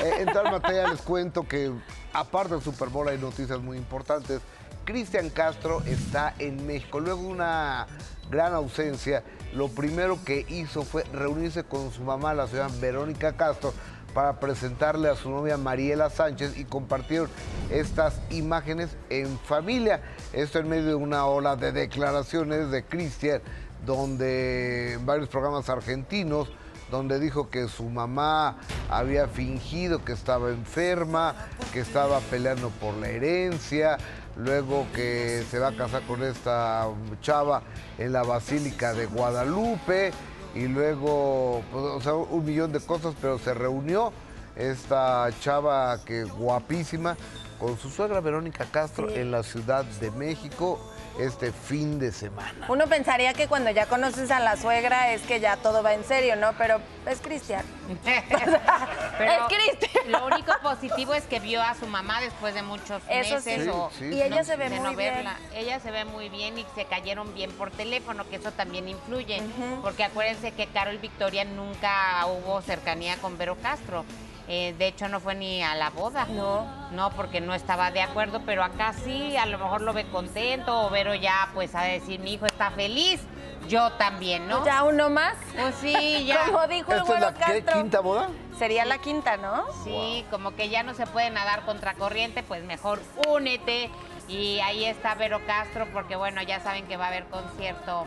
Eh, en tal materia les cuento que aparte del Super Bowl hay noticias muy importantes. Cristian Castro está en México. Luego de una gran ausencia, lo primero que hizo fue reunirse con su mamá, la señora Verónica Castro, para presentarle a su novia Mariela Sánchez y compartieron estas imágenes en familia. Esto en medio de una ola de declaraciones de Cristian, donde varios programas argentinos, donde dijo que su mamá había fingido que estaba enferma, que estaba peleando por la herencia, luego que se va a casar con esta chava en la Basílica de Guadalupe y luego, pues, o sea, un millón de cosas, pero se reunió esta chava que guapísima con su suegra Verónica Castro en la Ciudad de México este fin de semana. Uno pensaría que cuando ya conoces a la suegra es que ya todo va en serio, ¿no? Pero es Cristian. Pero es Cristian. Lo único positivo es que vio a su mamá después de muchos Eso meses. sí. o- Sí, Y ella se ve muy no bien. verla. Ella se ve muy bien y se cayeron bien por teléfono, que eso también influye. Porque acuérdense que Carol Victoria nunca hubo cercanía con Vero Castro. Eh, de hecho, no fue ni a la boda. No. No, porque no estaba de acuerdo, pero acá sí, a lo mejor lo ve contento o Vero ya, pues, a decir, mi hijo está feliz. Yo también, ¿no? ¿Ya uno más? Pues sí, ya. Como dijo el ¿Esta es la qué, Castro. quinta boda? Sería la quinta, ¿no? Sí, como que ya no se puede nadar contra corriente, pues mejor únete. Y ahí está Vero Castro, porque bueno, ya saben que va a haber concierto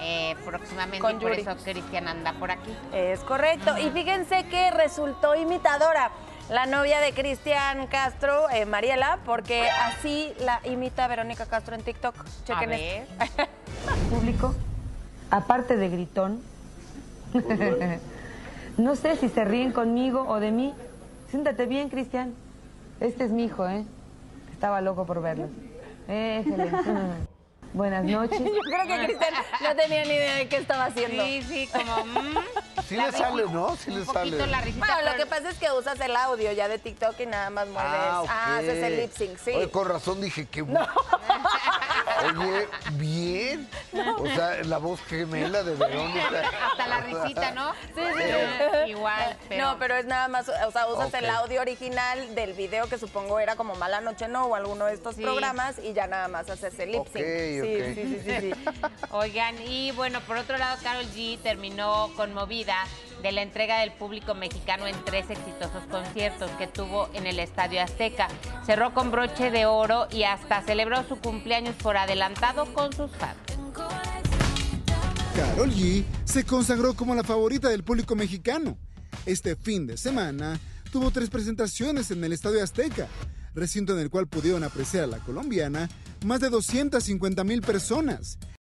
eh, próximamente Con por Yuri. eso Cristian anda por aquí. Es correcto. Y fíjense que resultó imitadora la novia de Cristian Castro, eh, Mariela, porque así la imita Verónica Castro en TikTok. Chequen esto. público, aparte de gritón, no sé si se ríen conmigo o de mí. Siéntate bien, Cristian. Este es mi hijo, ¿eh? Estaba loco por verlo. Buenas noches. Yo creo que Cristian no tenía ni idea de qué estaba haciendo. Sí, sí, como... mm, Sí le sale, ¿no? Sí le un poquito sale. la risita. Bueno, lo que pasa es que usas el audio ya de TikTok y nada más mueves. Ah, ok. haces el lip sync, sí. Oye, con razón dije que... Oye, bien. O sea, la voz gemela de Verónica. Hasta la risita, ¿no? Sí, sí, Igual, pero... No, pero es nada más, o sea, usas el audio original del video que supongo era como Mala Noche No o alguno de estos Sí. programas y ya nada más haces el lip sync. Sí, sí, sí, sí, sí. Oigan, y bueno, por otro lado, Carol G terminó conmovida de la entrega del público mexicano en tres exitosos conciertos que tuvo en el Estadio Azteca. Cerró con broche de oro y hasta celebró su cumpleaños por adelantado con sus fans. Carol G se consagró como la favorita del público mexicano. Este fin de semana tuvo tres presentaciones en el Estadio Azteca, recinto en el cual pudieron apreciar a la colombiana más de 250 mil personas.